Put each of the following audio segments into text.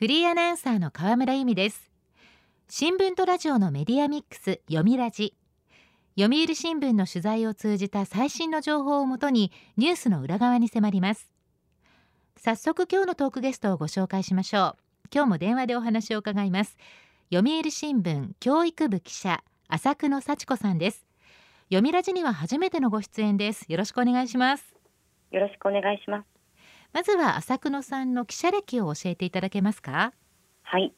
フリーアナウンサーの河村由美です。新聞とラジオのメディアミックス読みラジ。読売新聞の取材を通じた最新の情報をもとにニュースの裏側に迫ります。早速今日のトークゲストをご紹介しましょう。今日も電話でお話を伺います。読売新聞教育部記者浅久野幸子さんです。読みラジには初めてのご出演です。よろしくお願いします。よろしくお願いします。まずは浅久野さんの記者歴を教えていただけますか？はい。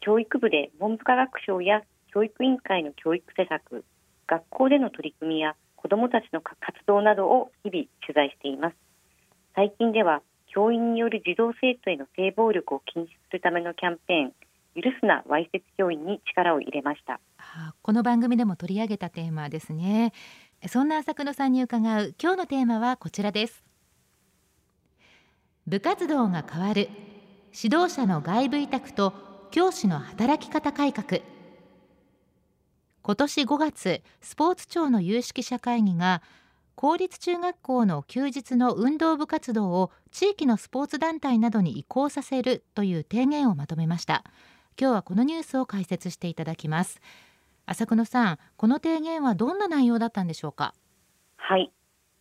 教育部で文部科学省や教育委員会の教育施策学校での取り組みや子どもたちの活動などを日々取材しています。最近では教員による児童生徒への性暴力を禁止するためのキャンペーン許すなわいせつ教員に力を入れました。この番組でも取り上げたテーマですね。そんな浅久野さんに伺う今日のテーマはこちらです部活動が変わる。指導者の外部委託と教師の働き方改革。今年5月スポーツ庁の有識者会議が公立中学校の休日の運動部活動を地域のスポーツ団体などに移行させるという提言をまとめました。今日はこのニュースを解説していただきます。浅久野さんこの提言はどんな内容だったんでしょうか？はい。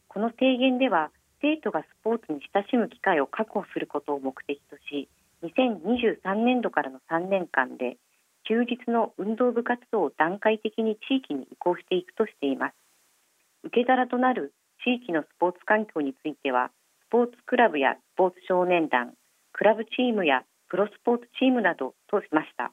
この提言では生徒がスポーツに親しむ機会を確保することを目的とし2023年度からの3年間で休日の運動部活動を段階的に地域に移行していくとしています。受け皿となる地域のスポーツ環境についてはスポーツクラブやスポーツ少年団クラブチームやプロスポーツチームなどとしました。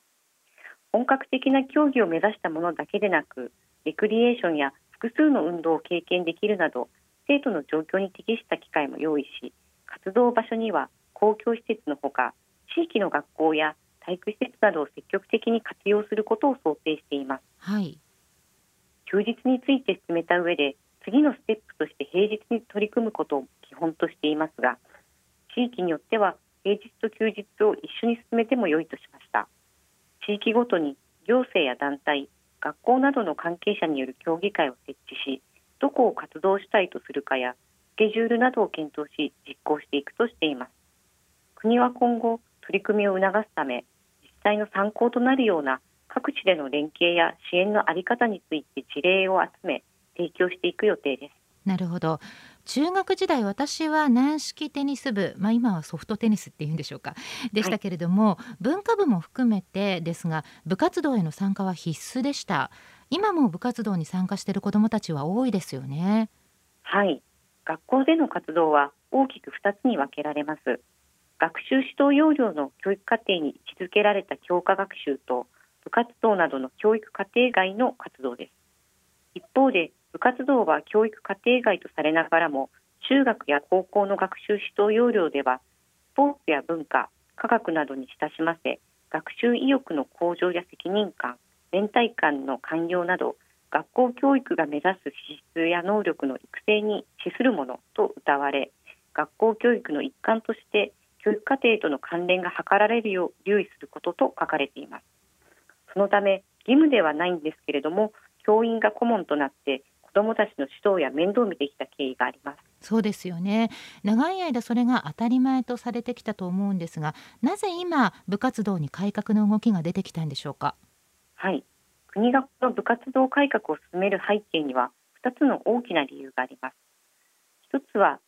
本格的な競技を目指したものだけでなくレクリエーションや複数の運動を経験できるなど生徒の状況に適した機会も用意し活動場所には公共施設のほか地域の学校や体育施設などを積極的に活用することを想定しています、はい、休日について進めた上で次のステップとして平日に取り組むことを基本としていますが地域によっては平日と休日を一緒に進めても良いとしました。地域ごとに行政や団体学校などの関係者による協議会を設置しどこを活動したいとするかやスケジュールなどを検討し実行していくとしています。国は今後取り組みを促すため実際の参考となるような各地での連携や支援の在り方について事例を集め提供していく予定です。なるほど。中学時代私は軟式テニス部、まあ、今はソフトテニスっていうんでしょうかでしたけれども、はい、文化部も含めてですが部活動への参加は必須でした今も部活動に参加している子どもたちは多いですよね。はい。学校での活動は大きく2つに分けられます。学習指導要領の教育課程に位置づけられた教科学習と部活動などの教育課程外の活動です。一方で部活動は教育課程外とされながらも中学や高校の学習指導要領ではスポーツや文化科学などに親しませ学習意欲の向上や責任感連帯感の寛容など学校教育が目指す資質や能力の育成に資するものと謳われ学校教育の一環として教育課程との関連が図られるよう留意することと書かれています。そのため義務ではないんですけれども教員が顧問となって子どもたちの指導や面倒を見てきた経緯があります。そうですよね。長い間それが当たり前とされてきたと思うんですがなぜ今部活動に改革の動きが出てきたんでしょうか？はい。国がこの部活動改革を進める背景には2つの大きな理由があります。一つは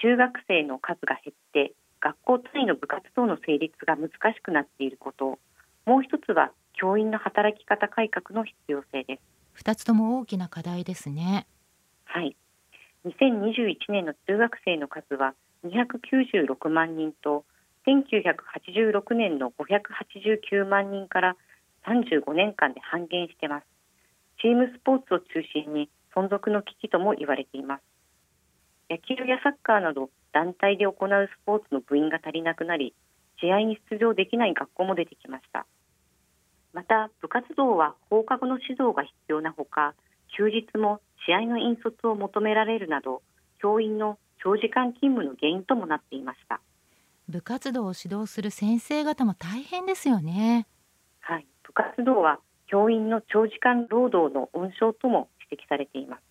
中学生の数が減って学校単位の部活動の成立が難しくなっていること。もう一つは教員の働き方改革の必要性です。2つとも大きな課題ですね。はい。2021年の中学生の数は296万人と1986年の589万人から35年間で半減しています。チームスポーツを中心に存続の危機とも言われています。野球やサッカーなど団体で行うスポーツの部員が足りなくなり試合に出場できない学校も出てきました。また部活動は放課後の指導が必要なほか休日も試合の引率を求められるなど教員の長時間勤務の原因ともなっていました。部活動を指導する先生方も大変ですよね。はい部活動は教員の長時間労働の温床とも指摘されています。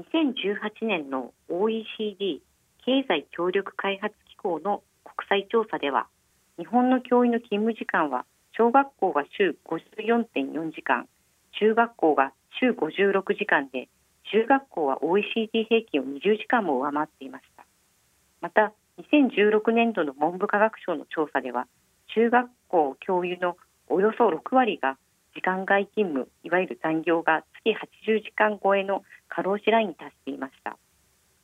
2018年の OECD 経済協力開発機構の国際調査では日本の教員の勤務時間は小学校が週54.4時間中学校が週56時間で中学校は OECD 平均を20時間も上回っていました。また2016年度の文部科学省の調査では中学校教諭のおよそ6割が時間外勤務いわゆる残業が月80時間超えの過労死ラインに達していました。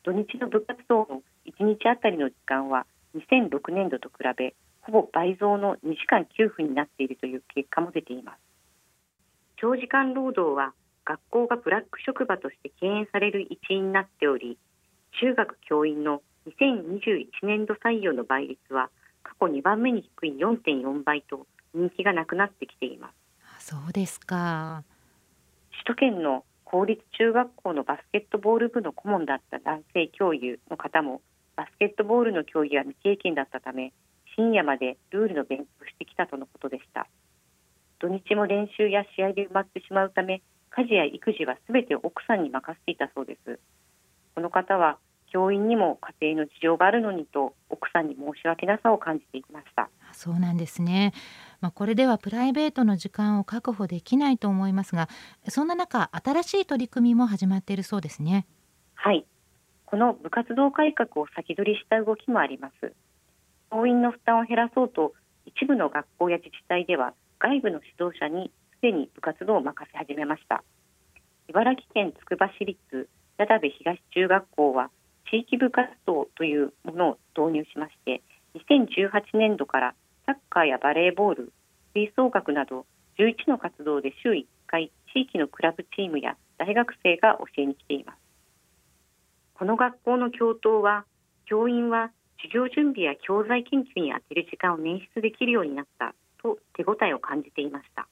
土日の部活動の1日あたりの時間は2006年度と比べほぼ倍増の2時間9分になっているという結果も出ています。長時間労働は学校がブラック職場として敬遠される一因になっており中学教員の2021年度採用の倍率は過去2番目に低い4.4倍と人気がなくなってきています。そうですか。首都圏の公立中学校のバスケットボール部の顧問だった男性教諭の方もバスケットボールの競技は未経験だったため深夜までルールの勉強をしてきたとのことでした。土日も練習や試合で埋まってしまうため家事や育児はすべて奥さんに任せていたそうです。この方は教員にも家庭の事情があるのにと奥さんに申し訳なさを感じていました。そうなんですねまあ、これではプライベートの時間を確保できないと思いますがそんな中新しい取り組みも始まっているそうですね。はい。この部活動改革を先取りした動きもあります。教員の負担を減らそうと一部の学校や自治体では外部の指導者にすでに部活動を任せ始めました。茨城県つくば市立矢田部東中学校は地域部活動というものを導入しまして2018年度からサッカーやバレーボール吹奏楽など11の活動で週1回地域のクラブチームや大学生が教えに来ています。この学校の教頭は教員は授業準備や教材研究に充てる時間を捻出できるようになったと手応えを感じていました。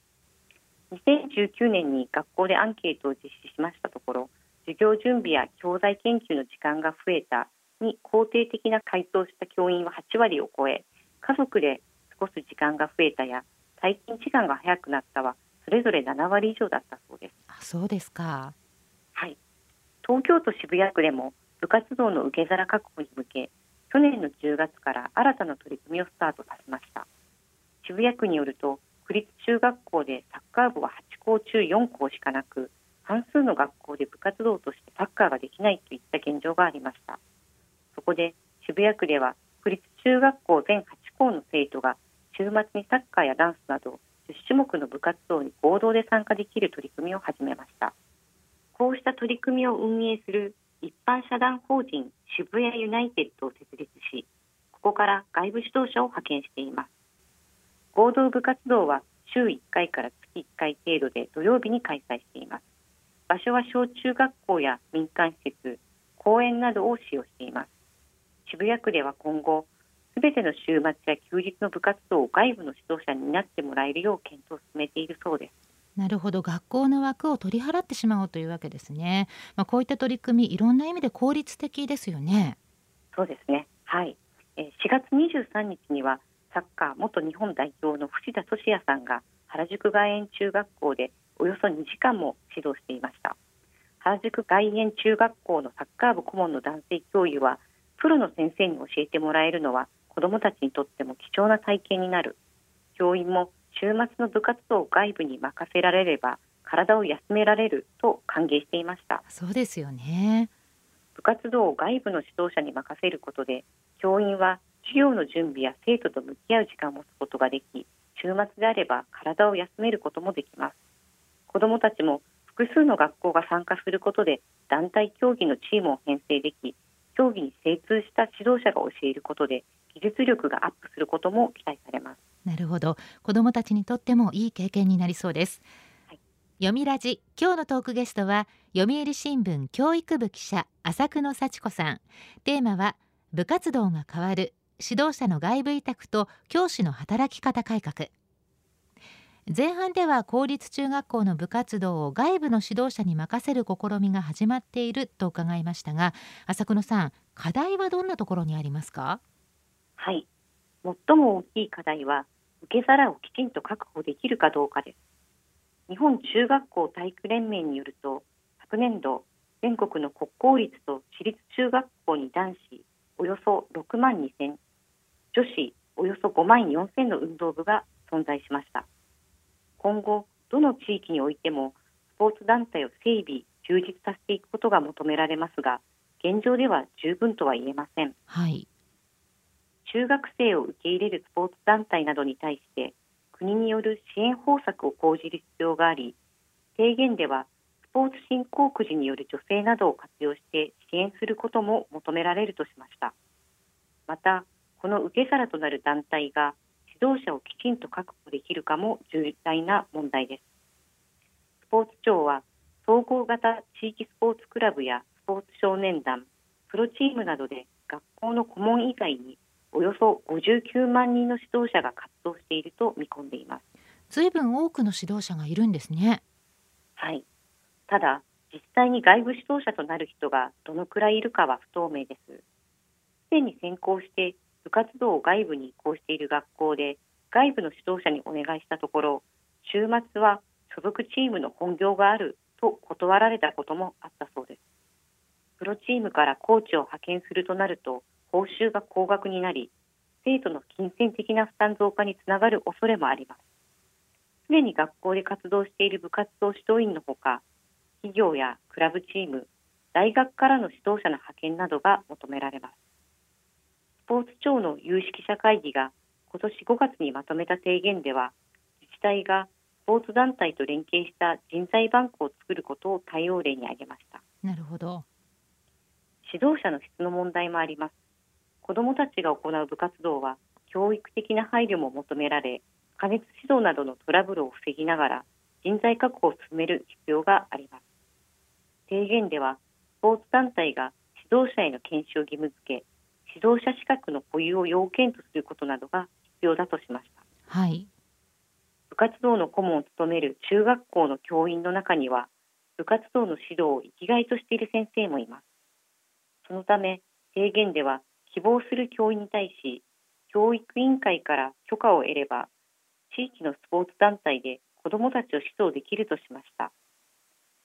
2019年に学校でアンケートを実施しましたところ授業準備や教材研究の時間が増えたに肯定的な回答した教員は8割を超え家族で過ごす時間が増えたや退勤時間が早くなったはそれぞれ7割以上だったそうです。あそうですか。はい。東京都渋谷区でも部活動の受け皿確保に向け去年の10月から新たな取り組みをスタートさせました。渋谷区によると区立中学校でサッカー部は8校中4校しかなく半数の学校で部活動としてサッカーができないといった現状がありました。そこで渋谷区では区立中学校全8校の生徒が週末にサッカーやダンスなど10種目の部活動に合同で参加できる取り組みを始めました。こうした取り組みを運営する一般社団法人渋谷ユナイテッドを設立しここから外部指導者を派遣しています。合同部活動は週1回から月1回程度で土曜日に開催しています。場所は小中学校や民間施設公園などを使用しています。渋谷区では今後すべての週末や休日の部活動を外部の指導者になってもらえるよう検討を進めているそうです。なるほど。学校の枠を取り払ってしまおうというわけですね、まあ、こういった取り組みいろんな意味で効率的ですよね。そうですね。はい。4月23日にはサッカー元日本代表の藤田俊也さんが原宿外苑中学校でおよそ2時間も指導していました。原宿外苑中学校のサッカー部顧問の男性教諭はプロの先生に教えてもらえるのは子どもたちにとっても貴重な体験になる。教員も週末の部活動を外部に任せられれば体を休められると歓迎していました。そうですよね。部活動を外部の指導者に任せることで教員は授業の準備や生徒と向き合う時間を持つことができ週末であれば体を休めることもできます。子どもたちも複数の学校が参加することで団体競技のチームを編成でき競技に精通した指導者が教えることで技術力がアップすることも期待されます。なるほど。子どもたちにとってもいい経験になりそうです、はい、読みラジ。今日のトークゲストは読売新聞教育部記者浅久野幸子さん。テーマは部活動が変わる指導者の外部委託と教師の働き方改革。前半では公立中学校の部活動を外部の指導者に任せる試みが始まっていると伺いましたが浅久野さん課題はどんなところにありますか？はい。最も大きい課題は受け皿をきちんと確保できるかどうかです。日本中学校体育連盟によると昨年度全国の国公立と私立中学校に男子およそ6万2 0女子およそ5万4000の運動部が存在しました。今後どの地域においてもスポーツ団体を整備充実させていくことが求められますが現状では十分とは言えません、はい、中学生を受け入れるスポーツ団体などに対して国による支援方策を講じる必要があり提言ではスポーツ振興くじによる女性などを活用して支援することも求められるとしました。またこの受け皿となる団体が指導者をきちんと確保できるかも重大な問題です。スポーツ庁は総合型地域スポーツクラブやスポーツ少年団プロチームなどで学校の顧問以外におよそ59万人の指導者が活動していると見込んでいます。ずいぶん多くの指導者がいるんですね。はい。ただ実際に外部指導者となる人がどのくらいいるかは不透明です。すでに先行して部活動を外部に移行している学校で外部の指導者にお願いしたところ週末は所属チームの本業があると断られたこともあったそうです。プロチームからコーチを派遣するとなると報酬が高額になり生徒の金銭的な負担増加につながる恐れもあります。すでに学校で活動している部活動指導員のほか企業やクラブチーム大学からの指導者の派遣などが求められます。スポーツ庁の有識者会議が今年5月にまとめた提言では自治体がスポーツ団体と連携した人材バンクを作ることを対応例に挙げました。なるほど。指導者の質の問題もあります子どもたちが行う部活動は教育的な配慮も求められ加熱指導などのトラブルを防ぎながら人材確保を進める必要があります。提言ではスポーツ団体が指導者への研修を義務付け指導者資格の保有を要件とすることなどが必要だとしました。はい。部活動の顧問を務める中学校の教員の中には部活動の指導を生きがいとしている先生もいます。そのため提言では希望する教員に対し教育委員会から許可を得れば地域のスポーツ団体で子どもたちを指導できるとしました。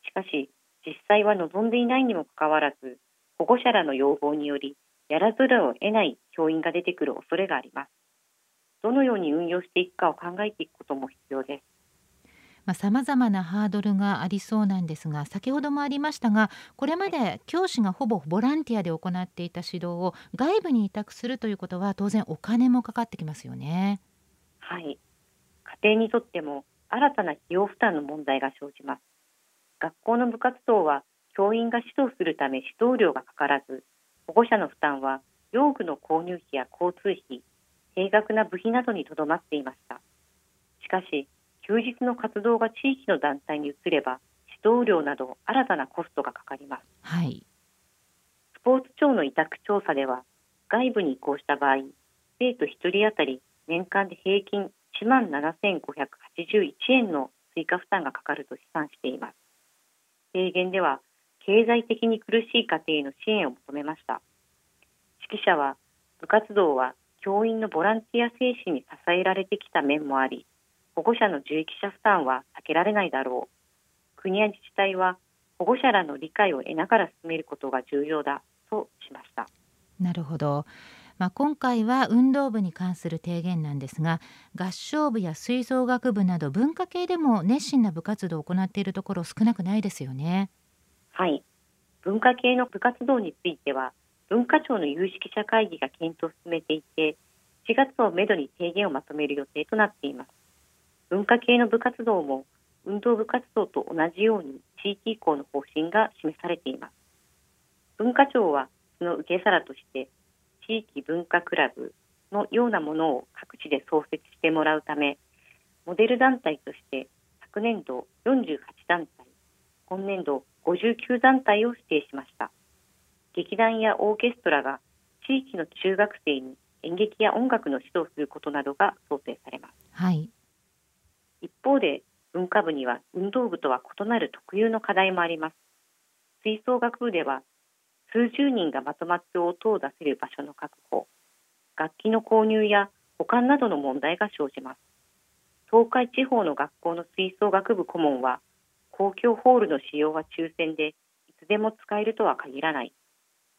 しかし実際は望んでいないにもかかわらず保護者らの要望によりやらざるを得ない教員が出てくる恐れがあります。どのように運用していくかを考えていくことも必要です。まざ、まなハードルがありそうなんですが先ほどもありましたがこれまで教師がほぼボランティアで行っていた指導を外部に委託するということは当然お金もかかってきますよね。はい家庭にとっても新たな費用負担の問題が生じます。学校の部活動は教員が指導するため指導料がかからず保護者の負担は用具の購入費や交通費定額な部費などにとどまっていましたしかし休日の活動が地域の団体に移れば指導料など新たなコストがかかります、はい、スポーツ庁の委託調査では外部に移行した場合生徒1人当たり年間で平均1万7581円の追加負担がかかると試算しています。提言では経済的に苦しい家庭への支援を求めました。指揮者は部活動は教員のボランティア精神に支えられてきた面もあり保護者の受益者負担は避けられないだろう。国や自治体は保護者らの理解を得ながら進めることが重要だとしました。なるほど。まあ、今回は運動部に関する提言なんですが合唱部や吹奏楽部など文化系でも熱心な部活動を行っているところ少なくないですよね。はい。文化系の部活動については文化庁の有識者会議が検討を進めていて4月をめどに提言をまとめる予定となっています文化系の部活動も運動部活動と同じように地域移行の方針が示されています。文化庁はその受け皿として地域文化クラブのようなものを各地で創設してもらうためモデル団体として昨年度48団体今年度59団体を指定しました。劇団やオーケストラが地域の中学生に演劇や音楽の指導することなどが想定されます、はい、一方で文化部には運動部とは異なる特有の課題もあります。吹奏楽部では数十人がまとまって音を出せる場所の確保楽器の購入や保管などの問題が生じます。東海地方の学校の吹奏楽部顧問は公共ホールの使用は抽選でいつでも使えるとは限らない。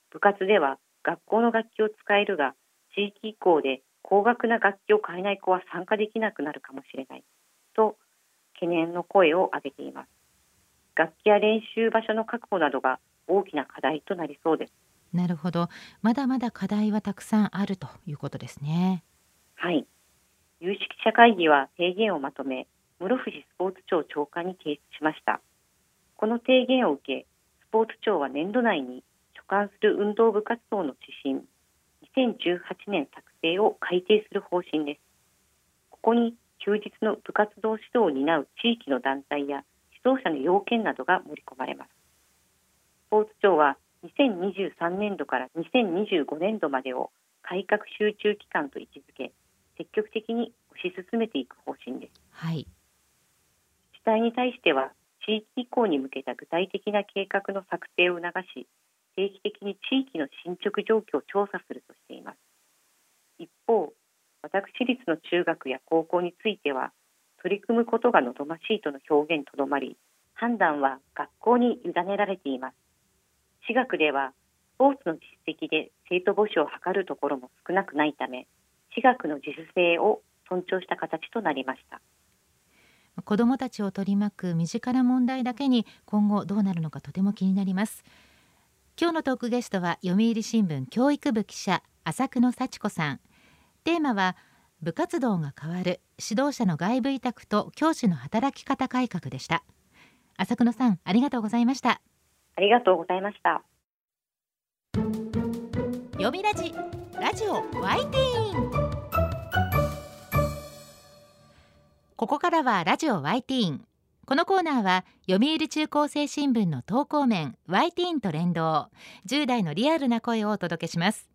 部活では学校の楽器を使えるが地域移行で高額な楽器を買えない子は参加できなくなるかもしれない。懸念の声を上げています。楽器や練習場所の確保などが大きな課題となりそうです。なるほど。まだまだ課題はたくさんあるということですね。はい。有識者会議は提言をまとめ室伏スポーツ庁長官に提出しました。この提言を受けスポーツ庁は年度内に所管する運動部活動の指針2018年策定を改定する方針です。ここに休日の部活動指導を担う地域の団体や指導者の要件などが盛り込まれますスポーツ庁は2023年度から2025年度までを改革集中期間と位置づけ積極的に推し進めていく方針です。はい。自治体に対しては地域移行に向けた具体的な計画の策定を促し定期的に地域の進捗状況を調査するとしています一方私立の中学や高校については取り組むことが望ましいとの表現にとどまり判断は学校に委ねられています。私学ではスポーツの実績で生徒募集を図るところも少なくないため私学の自主性を尊重した形となりました。子どもたちを取り巻く身近な問題だけに今後どうなるのかとても気になります。今日のトークゲストは読売新聞教育部記者浅久野幸子さん。テーマは部活動が変わる指導者の外部委託と教師の働き方改革でした。浅久野さんありがとうございました。ありがとうございました。読みラジラジオワイティーン。ここからはラジオワイティーン。このコーナーは読売中高生新聞の投稿面ワイティーンと連動。10代のリアルな声をお届けします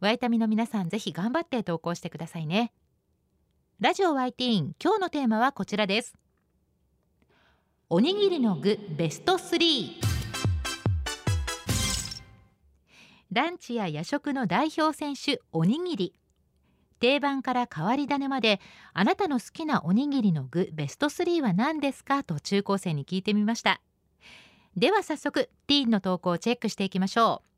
ワイタミの皆さんぜひ頑張って投稿してくださいね。ラジオ YT 今日のテーマはこちらです。おにぎりの具ベスト3ランチや夜食の代表選手おにぎり。定番から変わり種まであなたの好きなおにぎりの具ベスト3は何ですか？と中高生に聞いてみました。では早速ティーンの投稿をチェックしていきましょう。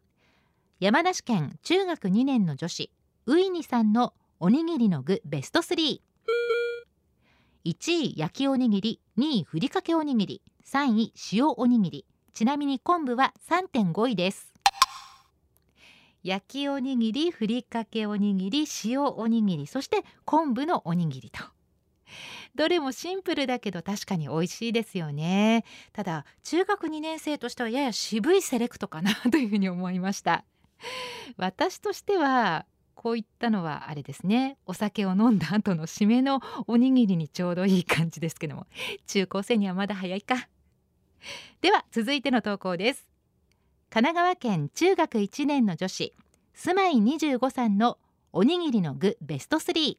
山梨県中学2年の女子ウイニさんのおにぎりの具ベスト31位焼きおにぎり2位ふりかけおにぎり3位塩おにぎり。ちなみに昆布は3.5位です。焼きおにぎりふりかけおにぎり塩おにぎりそして昆布のおにぎりと。どれもシンプルだけど確かに美味しいですよね。ただ中学2年生としてはやや渋いセレクトかなというふうに思いました。私としてはこういったのはあれですね。お酒を飲んだ後の締めのおにぎりにちょうどいい感じですけども。中高生にはまだ早いか。では続いての投稿です。神奈川県中学1年の女子住まい25さんのおにぎりの具ベスト31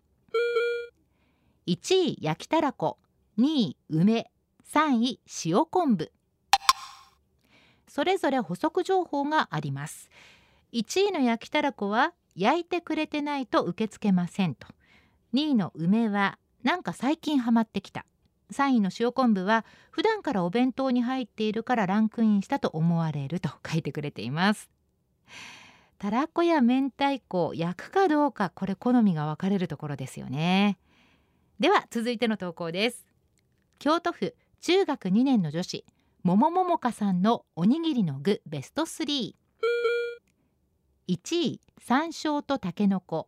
位焼きたらこ2位梅3位塩昆布。それぞれ補足情報があります。1位の焼きたらこは焼いてくれてないと受け付けませんと。2位の梅はなんか最近ハマってきた。3位の塩昆布は普段からお弁当に入っているからランクインしたと思われると 書いてくれています。たらこや明太子焼くかどうかこれ好みが分かれるところですよね。では続いての投稿です。京都府中学2年の女子ももももかさんのおにぎりの具ベスト1位山椒とたけのこ。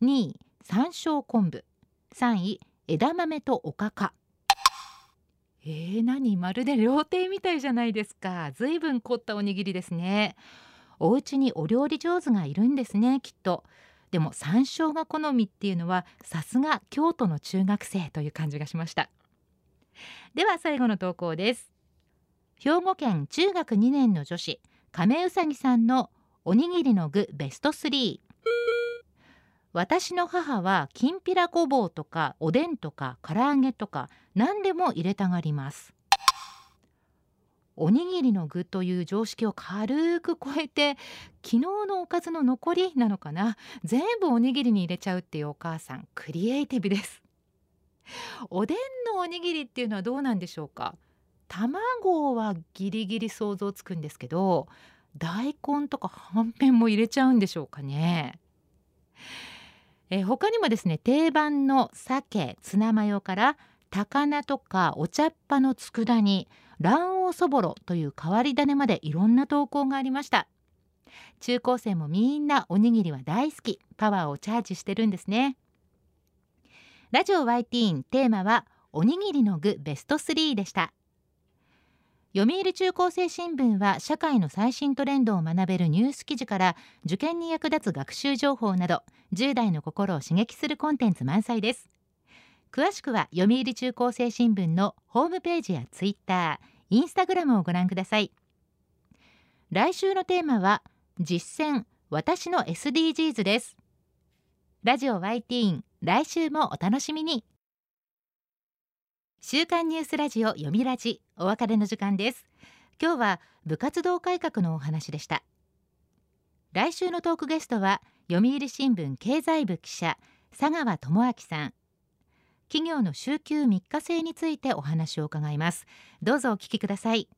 2位山椒昆布3位枝豆とおかか。えー、何まるで料亭みたいじゃないですか。ずいぶん凝ったおにぎりですね。お家にお料理上手がいるんですねきっと。でも山椒が好みっていうのはさすが京都の中学生という感じがしました。では最後の投稿です。兵庫県中学2年の女子亀うさぎさんのおにぎりの具ベスト3私の母はきんぴらごぼうとかおでんとか唐揚げとか何でも入れたがります。おにぎりの具という常識を軽く超えて昨日のおかずの残りなのかな。全部おにぎりに入れちゃうっていうお母さんクリエイティブです。おでんのおにぎりっていうのはどうなんでしょうか。卵はギリギリ想像つくんですけど大根とかはんぺんも入れちゃうんでしょうかね。え他にもですね定番の鮭ツナマヨから高菜とかお茶っ葉の佃煮卵黄そぼろという変わり種までいろんな投稿がありました。中高生もみんなおにぎりは大好き。パワーをチャージしてるんですね。ラジオ YT テーマはおにぎりの具ベスト3でした。読売中高生新聞は社会の最新トレンドを学べるニュース記事から受験に役立つ学習情報など10代の心を刺激するコンテンツ満載です。詳しくは読売中高生新聞のホームページやツイッター、インスタグラムをご覧ください。来週のテーマは実践私の SDGs です。ラジオ YT 来週もお楽しみに。週刊ニュースラジオ読みラジ。お別れの時間です。今日は部活動改革のお話でした。来週のトークゲストは読売新聞経済部記者佐川智明さん。企業の週休3日制についてお話を伺います。どうぞお聞きください。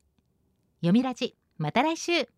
読みラジまた来週。